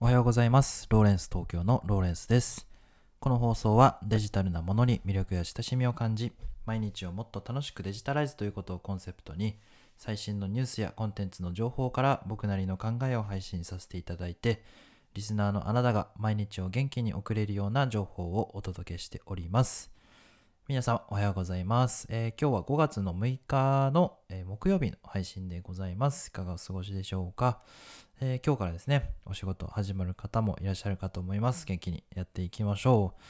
おはようございます。ローレンス東京のローレンスです。この放送はデジタルなものに魅力や親しみを感じ、毎日をもっと楽しくデジタライズということをコンセプトに、最新のニュースやコンテンツの情報から僕なりの考えを配信させていただいて、リスナーのあなたが毎日を元気に送れるような情報をお届けしております。皆さんおはようございます。えー今日は5月の6日の、えー木曜日の配信でございます。いかがお過ごしでしょうか、えー今日からですね、お仕事始まる方もいらっしゃるかと思います。元気にやっていきましょう。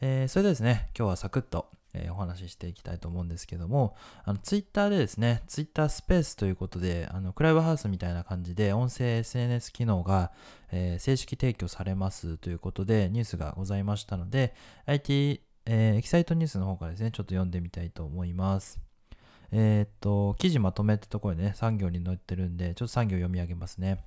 えーそれではですね、今日はサクッと、えーお話ししていきたいと思うんですけども、あの、ツイッターでですね、ツイッタースペースということで、あの、クラブハウスみたいな感じで、音声 SNS 機能が、えー正式提供されますということで、ニュースがございましたので、IT、えーエキサイトニュースの方からですね、ちょっと読んでみたいと思います。えーっと、記事まとめってところでね、産業に載ってるんで、ちょっと産業読み上げますね。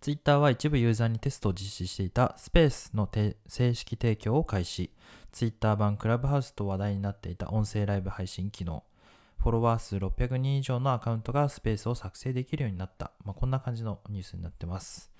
ツイッターは一部ユーザーにテストを実施していたスペースの正式提供を開始。ツイッター版クラブハウスと話題になっていた音声ライブ配信機能。フォロワー数600人以上のアカウントがスペースを作成できるようになった。まあ、こんな感じのニュースになってます。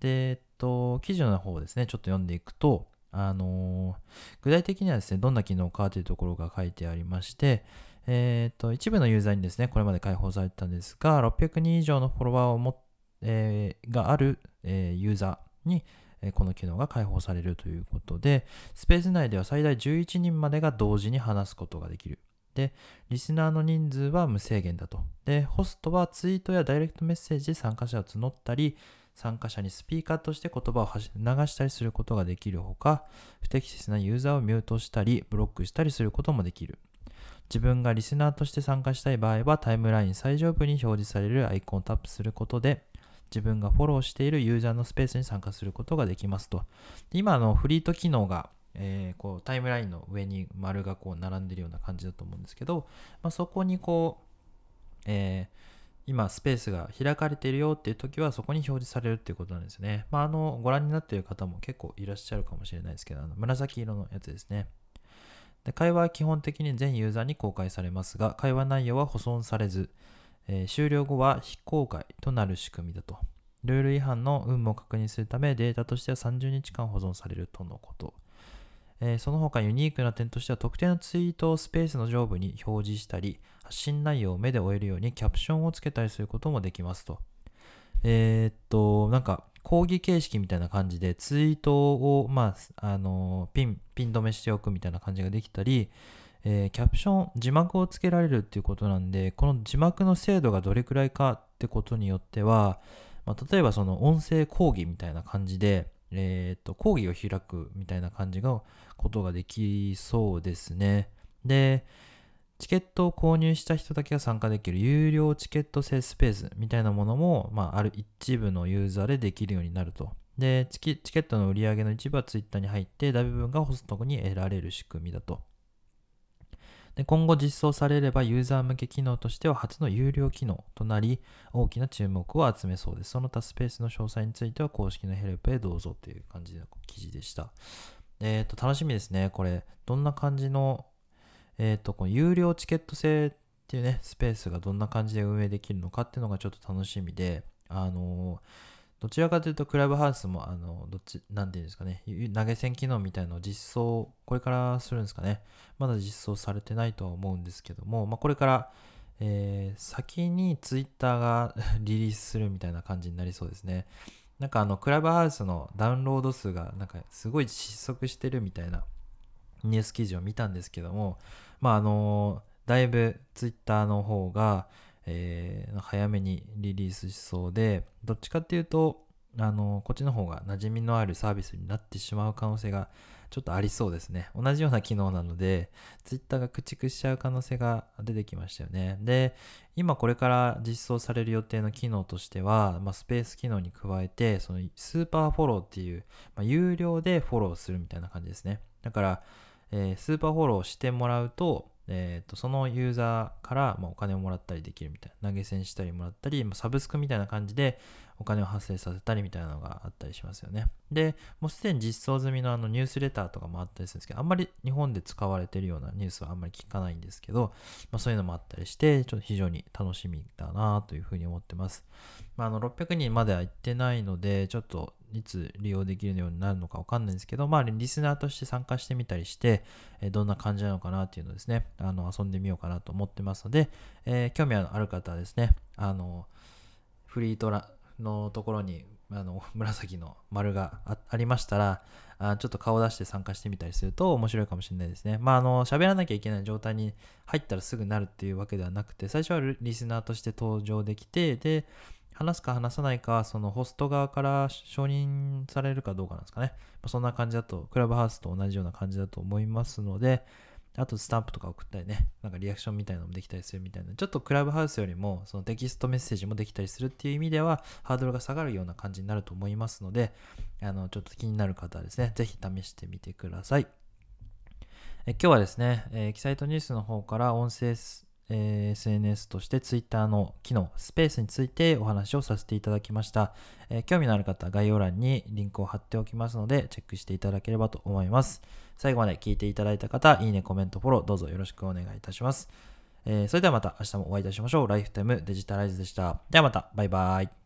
で、えっと、記事の方をですね、ちょっと読んでいくと、あのー具体的にはですね、どんな機能かというところが書いてありまして、えっと、一部のユーザーにですね、これまで開放されたんですが、600人以上のフォロワーをも、えーがある、えーユーザーに、えーこの機能が開放されるということで、スペース内では最大11人までが同時に話すことができる。で、リスナーの人数は無制限だと。で、ホストはツイートやダイレクトメッセージで参加者を募ったり、参加者にスピーカーとして言葉を流したりすることができるほか、不適切なユーザーをミュートしたり、ブロックしたりすることもできる。自分がリスナーとして参加したい場合は、タイムライン最上部に表示されるアイコンをタップすることで、自分がフォローしているユーザーのスペースに参加することができますと。今の、フリート機能が、えーこうタイムラインの上に丸がこう並んでるような感じだと思うんですけど、まあ、そこにこう、えー今スペースが開かれているよっていう時はそこに表示されるっていうことなんですね。まあ、あの、ご覧になっている方も結構いらっしゃるかもしれないですけど、あの紫色のやつですね。で会話は基本的に全ユーザーに公開されますが、会話内容は保存されず、えー終了後は非公開となる仕組みだと。ルール違反の有無を確認するため、データとしては30日間保存されるとのこと。えーその他ユニークな点としては特定のツイートをスペースの上部に表示したり、発信内容を目で追えるようにキャプションをつけたりすることもできますと。えーっと、なんか講義形式みたいな感じでツイートを、まあ、あのピン、ピン止めしておくみたいな感じができたり、えーキャプション、字幕をつけられるっていうことなんで、この字幕の精度がどれくらいかってことによっては、まあ、例えばその音声講義みたいな感じで、えーっと、講義を開くみたいな感じが、ことができそうですね。で、チケットを購入した人だけが参加できる有料チケット制スペースみたいなものも、まあ、ある一部のユーザーでできるようになると。で、チケットの売り上げの一部はツイッターに入って、大部分がホストに得られる仕組みだと。で今後実装されればユーザー向け機能としては初の有料機能となり大きな注目を集めそうです。その他スペースの詳細については公式のヘルプへどうぞという感じの記事でした。えっ、と、楽しみですね。これ、どんな感じの、えっ、と、この有料チケット制っていうね、スペースがどんな感じで運営できるのかっていうのがちょっと楽しみで、あのどちらかというと、クラブハウスも、あの、どっち、なんていうんですかね、投げ銭機能みたいのを実装、これからするんですかね。まだ実装されてないとは思うんですけども、まあ、これから、えー先にツイッターが リリースするみたいな感じになりそうですね。なんかあの、クラブハウスのダウンロード数が、なんかすごい失速してるみたいなニュース記事を見たんですけども、まああのだいぶツイッターの方が、えー早めにリリースしそうで、どっちかっていうと、あのこっちの方が馴染みのあるサービスになってしまう可能性がちょっとありそうですね。同じような機能なので、ツイッターが駆逐しちゃう可能性が出てきましたよね。で、今これから実装される予定の機能としては、まあ、スペース機能に加えて、そのスーパーフォローっていう、まあ、有料でフォローするみたいな感じですね。だから、えースーパーフォローしてもらうと、えーとそのユーザーから、ま、お金をもらったりできるみたいな投げ銭したりもらったり、まサブスクみたいな感じでお金を発生させたりみたいなのがあったりしますよね。でもうすでに実装済みのあのニュースレターとかもあったりするんですけどあんまり日本で使われてるようなニュースはあんまり聞かないんですけど、まあ、そういうのもあったりしてちょっと非常に楽しみだなというふうに思ってます、まあ、あの600人までは行ってないのでちょっといつ利用できるようになるのかわかんないんですけど、まあ、リスナーとして参加してみたりして、えどんな感じなのかなっていうのをですね、あの遊んでみようかなと思ってますので、え、興味ある方はですね、あの、フリートラのところにあの紫の丸がありましたらあちょっと顔出して参加してみたりすると面白いかもしれないですね。まあ、あの喋らなきゃいけない状態に入ったらすぐなるっていうわけではなくて最初はリスナーとして登場できてで話すか話さないかそのホスト側から承認されるかどうかなんですかね。まあ、そんな感じだとクラブハウスと同じような感じだと思いますので、あとスタンプとか送ったりね、なんかリアクションみたいなのもできたりするみたいな、ちょっとクラブハウスよりもそのテキストメッセージもできたりするっていう意味では、ハードルが下がるような感じになると思いますので、あの、ちょっと気になる方はですね、ぜひ試してみてください。え今日はですね、えー、キサイトニュースの方から音声えー、SNS として Twitter の機能、スペースについてお話をさせていただきました。えー、興味のある方、概要欄にリンクを貼っておきますので、チェックしていただければと思います。最後まで聞いていただいた方、いいね、コメント、フォロー、どうぞよろしくお願いいたします。えー、それではまた明日もお会いいたしましょう。ライフタイムデジタライズでした。ではまた、バイバイ。